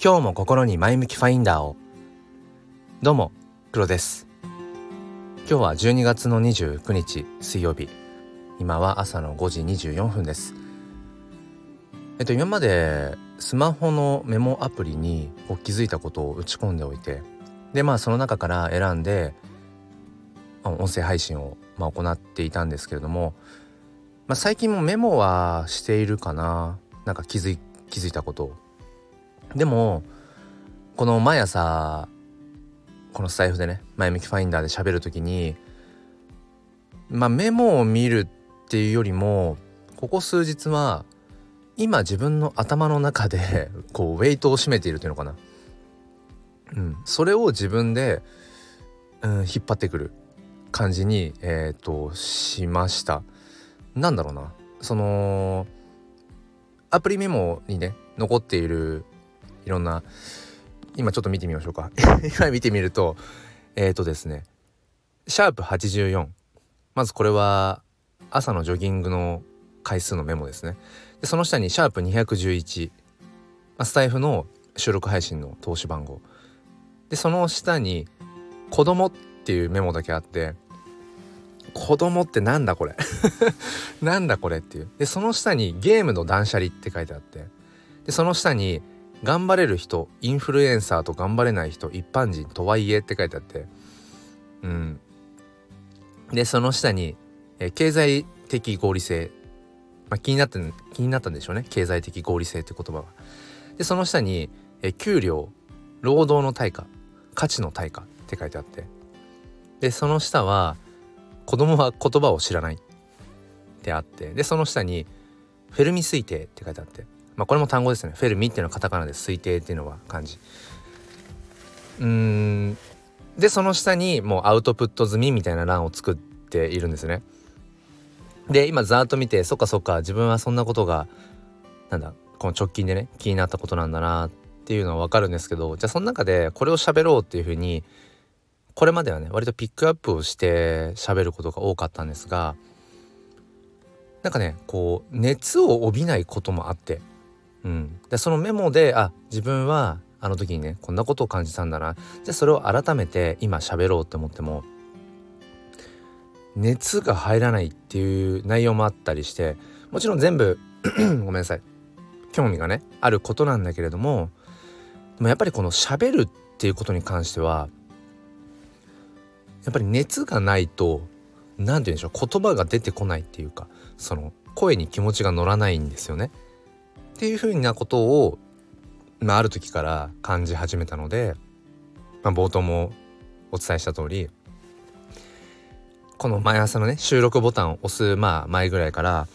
今日も心に前向きファインダーを。どうも黒です。今日は12月の29日水曜日。今は朝の5時24分です。えっと今までスマホのメモアプリに気づいたことを打ち込んでおいてでまあその中から選んで音声配信をまあ行っていたんですけれども、まあ、最近もメモはしているかな。なんか気づい気づいたことを。でもこの毎朝このスタイフでね前向きファインダーで喋る時にまあメモを見るっていうよりもここ数日は今自分の頭の中で こうウェイトを占めているというのかな。うん。それを自分で、うん、引っ張ってくる感じにえっ、ー、としました。なんだろうな。そのアプリメモにね残っているいろんな今ちょっと見てみましょうか。今見てみるとえっ、ー、とですねシャープ84まずこれは朝のジョギングの回数のメモですね。でその下にシャープ211、ま、スタイフの収録配信の投資番号。でその下に「子供っていうメモだけあって子供ってなんだこれ？なんだこれっていう。でその下にゲームの断捨離って書いてあってでその下に頑張れる人インフルエンサーと頑張れない人一般人とはいえって書いてあって。うん。でその下に、え経済的合理性、まあ、気になった気になったんでしょうね。経済的合理性って言葉は。でその下に、え給料労働の対価価値の対価って書いてあって。でその下は子供は言葉を知らないってあって。でその下にフェルミ推定って書いてあって。まあこれも単語ですね。フェルミっていうのはカタカナで推定っていうのは漢字。うん。でその下にもうアウトプット済みみたいな欄を作っているんですね。で今ざーっと見てそっかそっか自分はそんなことがなんだこの直近でね気になったことなんだなっていうのは分かるんですけどじゃあその中でこれを喋ろうっていうふうにこれまではね割とピックアップをして喋ることが多かったんですがなんかねこう熱を帯びないこともあって、うん、でそのメモであ自分はあの時にねこんなことを感じたんだな。じゃあそれを改めて今喋ろうって思っても熱が入らないっていう内容もあったりしてもちろん全部 ごめんなさい。興味がねあることなんだけれどもでもやっぱりこの喋るっていうことに関してはやっぱり熱がないと何て言うんでしょう言葉が出てこないっていうかその声に気持ちが乗らないんですよね。っていうふうなことを、まあ、ある時から感じ始めたので、まあ、冒頭もお伝えした通りこの毎朝のね収録ボタンを押すまあ前ぐらいから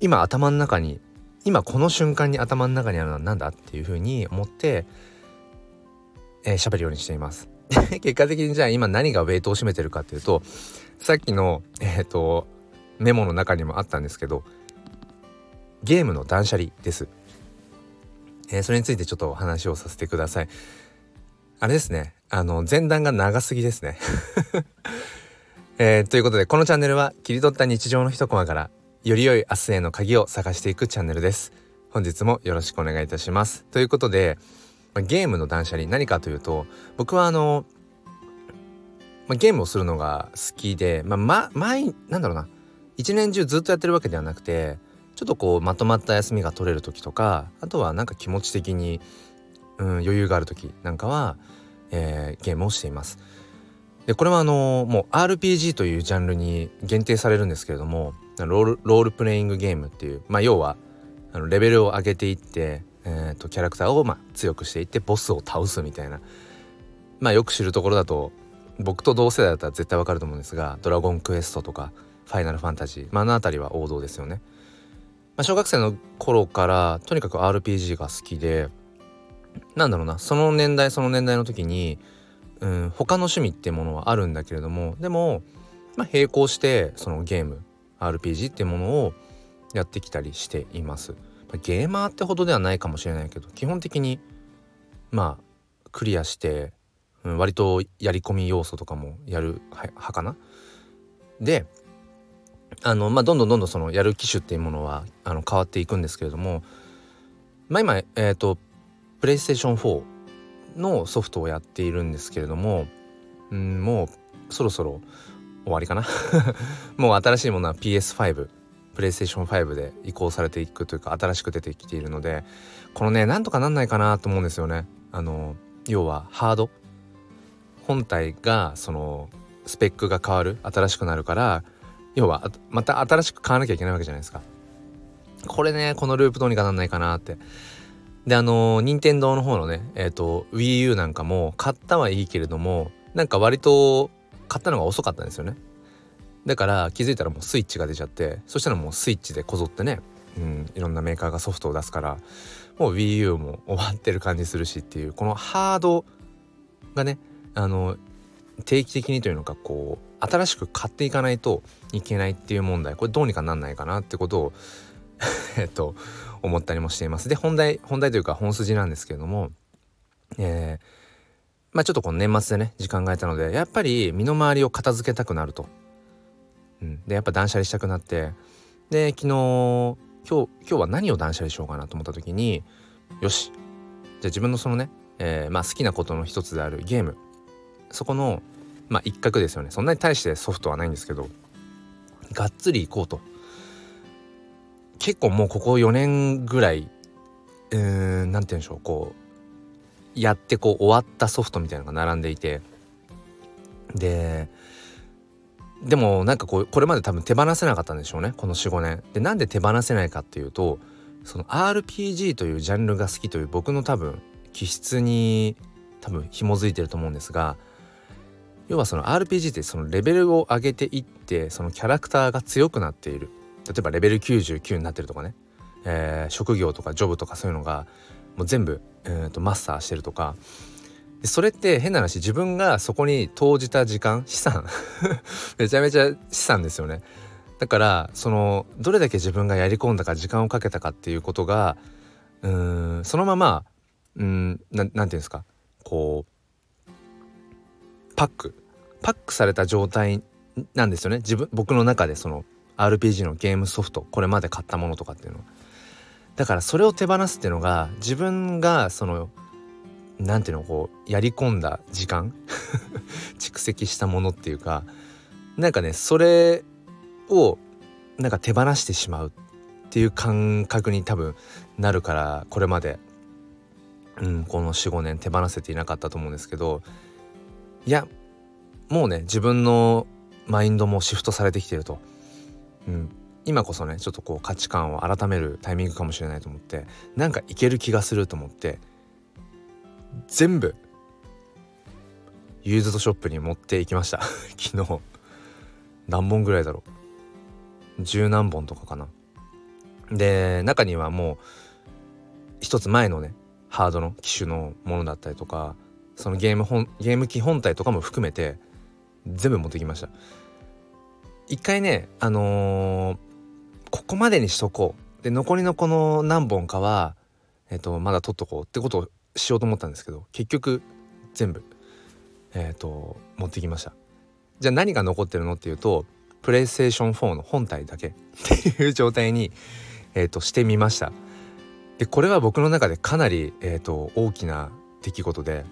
今頭の中に今この瞬間に頭の中にあるのは何だっていうふうに思ってえー、喋るようにしています。結果的にじゃあ今何がウェイトを占めてるかっていうとさっきのえっ、ー、とメモの中にもあったんですけどゲームの断捨離です、えー、それについてちょっとお話をさせてください。あれですね。あの前段が長すぎですね。えー、ということでこのチャンネルは切り取った日常の一コマからより良い明日への鍵を探していくチャンネルです。本日もよろしくお願いいたします。ということで、ゲームの断捨離何かというと僕はあの、ま、ゲームをするのが好きでまあま毎なんだろうな。一年中ずっとやってるわけではなくてちょっとこうまとまった休みが取れる時とかあとはなんか気持ち的に、うん、余裕がある時なんかは、えー、ゲームをしています。でこれはあのもう RPG というジャンルに限定されるんですけれどもロールロールプレイングゲームっていうまあ要はあのレベルを上げていってえーと、キャラクターをまあ強くしていってボスを倒すみたいなまあよく知るところだと僕と同世代だったら絶対わかると思うんですが「ドラゴンクエスト」とか「ファイナルファンタジー」まあ、あの辺りは王道ですよね。まあ、小学生の頃からとにかく RPG が好きでなんだろうなその年代その年代の時に、うん、他の趣味ってものはあるんだけれどもでも、まあ、並行してそのゲーム RPG ってものをやってきたりしています。ゲーマーってほどではないかもしれないけど基本的にまあクリアして、うん、割とやり込み要素とかもやる派かな。であのまあどんどんどんどんそのやる機種っていうものはあの変わっていくんですけれどもまあ今えっ、ー、とプレイステーション4のソフトをやっているんですけれども、うん、もうそろそろ終わりかな？もう新しいものは PS5 プレイステーション5で移行されていくというか新しく出てきているのでこのねなんとかなんないかなと思うんですよね。あの要はハード？本体がそのスペックが変わる？新しくなるから要はまた新しく買わなきゃいけないわけじゃないですか。これねこのループどうにかなんないかなって。であの任天堂の方のねえっ、ー、と WiiU なんかも買ったはいいけれどもなんか割と買ったのが遅かったんですよね。だから気づいたらもうスイッチが出ちゃってそしたらもうスイッチでこぞってね、うん、いろんなメーカーがソフトを出すからもう WiiU も終わってる感じするしっていうこのハードがねあの定期的にというのかこう新しく買っていかないといけないっていう問題。これどうにかなんないかなってことを えっと思ったりもしています。で本題本題というか本筋なんですけれどもえー、まあちょっとこの年末でね時間が空いたのでやっぱり身の回りを片付けたくなると、うん、でやっぱ断捨離したくなってで昨日今日今日は何を断捨離しようかなと思った時によし。じゃあ自分のそのね、えー、まあ好きなことの一つであるゲーム。そこのまあ一角ですよね。そんなに対してソフトはないんですけどがっつり行こうと。結構もうここ4年ぐらいうん何て言うんでしょうこうやってこう終わったソフトみたいなのが並んでいて。ででもなんかこうこれまで多分手放せなかったんでしょうね。この45年。でなんで手放せないかっていうとその RPG というジャンルが好きという僕の多分気質に多分紐づいてると思うんですが要はその RPG ってそのレベルを上げていってそのキャラクターが強くなっている。例えばレベル99になってるとかね、えー、職業とかジョブとかそういうのがもう全部、えーと、マスターしてるとか。でそれって変な話自分がそこに投じた時間資産。めちゃめちゃ資産ですよね。だからそのどれだけ自分がやり込んだか時間をかけたかっていうことがうんそのままうんななんていうんですかこうパック。パックされた状態なんですよね。自分僕の中でその RPG のゲームソフトこれまで買ったものとかっていうの。だからそれを手放すっていうのが自分がその何ていうのこうやり込んだ時間 蓄積したものっていうかなんかねそれをなんか手放してしまうっていう感覚に多分なるからこれまで、うん、この45年手放せていなかったと思うんですけどいやもうね自分のマインドもシフトされてきてると、うん、今こそねちょっとこう価値観を改めるタイミングかもしれないと思ってなんかいける気がすると思って全部ユーズドショップに持っていきました。昨日。何本ぐらいだろう。十何本とかかな。で中にはもう一つ前のねハードの機種のものだったりとかそのゲーム本ゲーム機本体とかも含めて全部持ってきました。一回ねあのー、ここまでにしとこう。で残りのこの何本かはえっ、とまだ取っとこうってことをしようと思ったんですけど結局全部えっ、と持ってきました。じゃあ何が残ってるのっていうとプレイステーション4の本体だけ っていう状態に、えーと、してみました。でこれは僕の中でかなり、えーと大きな出来事で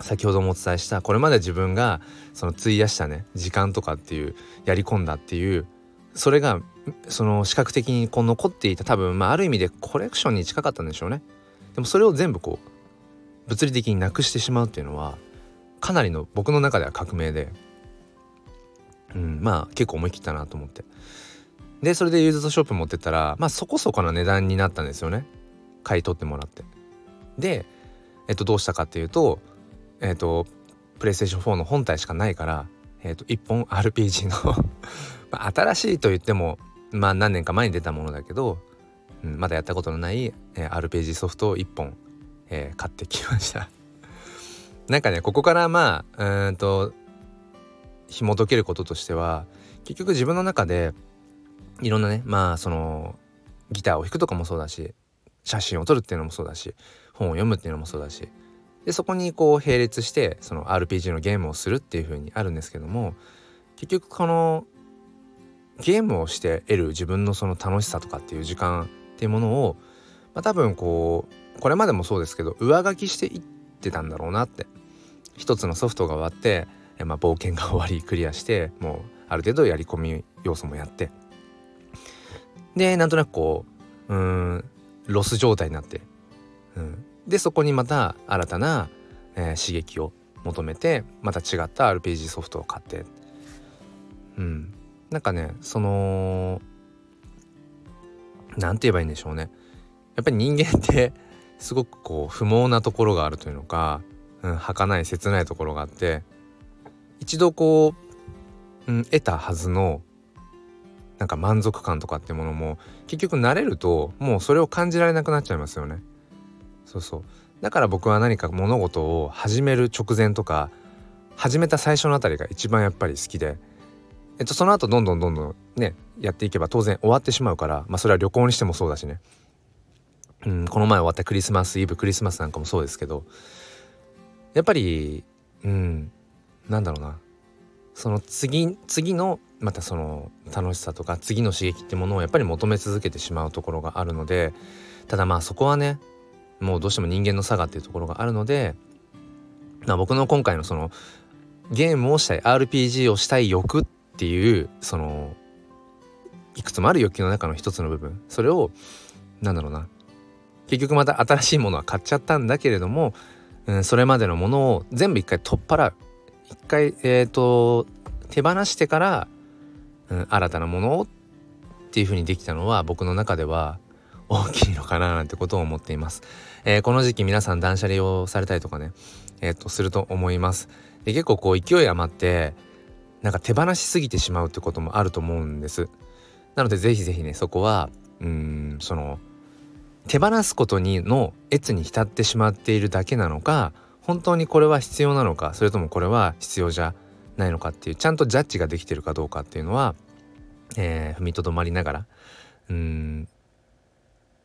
先ほどもお伝えしたこれまで自分がその費やしたね時間とかっていうやり込んだっていうそれがその視覚的にこう残っていた多分まあある意味でコレクションに近かったんでしょうね。でもそれを全部こう物理的になくしてしまうっていうのはかなりの僕の中では革命でうんまあ結構思い切ったなと思って。でそれでユーズドショップ持ってったらまあそこそこの値段になったんですよね。買い取ってもらって。でえっとどうしたかっていうとえっ、ー、とプレイステーション4の本体しかないから、えー、と1本 RPG の まあ新しいと言ってもまあ何年か前に出たものだけど、うん、まだやったことのない、えー、RPG ソフトを1本、えー、買ってきました。なんかねここからまあうんと紐解けることとしては結局自分の中でいろんなねまあそのギターを弾くとかもそうだし写真を撮るっていうのもそうだし本を読むっていうのもそうだしでそこにこう並列してその RPG のゲームをするっていう風にあるんですけども結局このゲームをして得る自分のその楽しさとかっていう時間っていうものを、まあ、多分こうこれまでもそうですけど上書きしていってたんだろうなって一つのソフトが終わって、まあ、冒険が終わりクリアしてもうある程度やり込み要素もやってでなんとなくこううんロス状態になって、うん、でそこにまた新たな、えー、刺激を求めてまた違った RPG ソフトを買って。うん。なんかねその何て言えばいいんでしょうね。やっぱり人間ってすごくこう不毛なところがあるというのか、うん、儚い切ないところがあって一度こう、うん、得たはずのなんか満足感とかってものも結局慣れるともうそれを感じられなくなっちゃいますよね。そうそう。だから僕は何か物事を始める直前とか始めた最初のあたりが一番やっぱり好きで、えっと、その後どんどんどんどんねやっていけば当然終わってしまうからまあそれは旅行にしてもそうだしね、うん、この前終わったクリスマスイブクリスマスなんかもそうですけどやっぱりうんなんだろうな。その次次のまたその楽しさとか次の刺激ってものをやっぱり求め続けてしまうところがあるのでただまあそこはねもうどうしても人間の差がっていうところがあるので、まあ、僕の今回のそのゲームをしたい RPG をしたい欲っていうそのいくつもある欲求の中の一つの部分。それをなんだろうな。結局また新しいものは買っちゃったんだけれども、うん、それまでのものを全部一回取っ払う。一回えっ、ー、と手放してから、うん、新たなものをっていう風にできたのは僕の中では大きいのかななんてことを思っています。えー、この時期皆さん断捨離をされたりとかね、えっ、とすると思います。で結構こう勢い余ってなんか手放しすぎてしまうってこともあると思うんです。なのでぜひぜひねそこはうんその手放すことにの越に浸ってしまっているだけなのか本当にこれは必要なのかそれともこれは必要じゃないのかっていうちゃんとジャッジができてるかどうかっていうのは、えー、踏みとどまりながらうん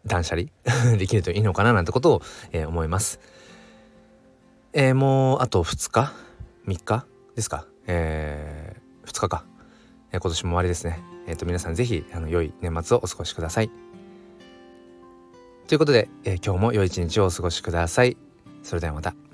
断捨離？できるといいのかななんてことを、えー、思います。えー、もうあと2日？3日？ですか、えー、2日か、え、今年も終わりですね。えっ、と皆さん是非あの良い年末をお過ごしください。ということで、え、今日も良い一日をお過ごしください。それではまた。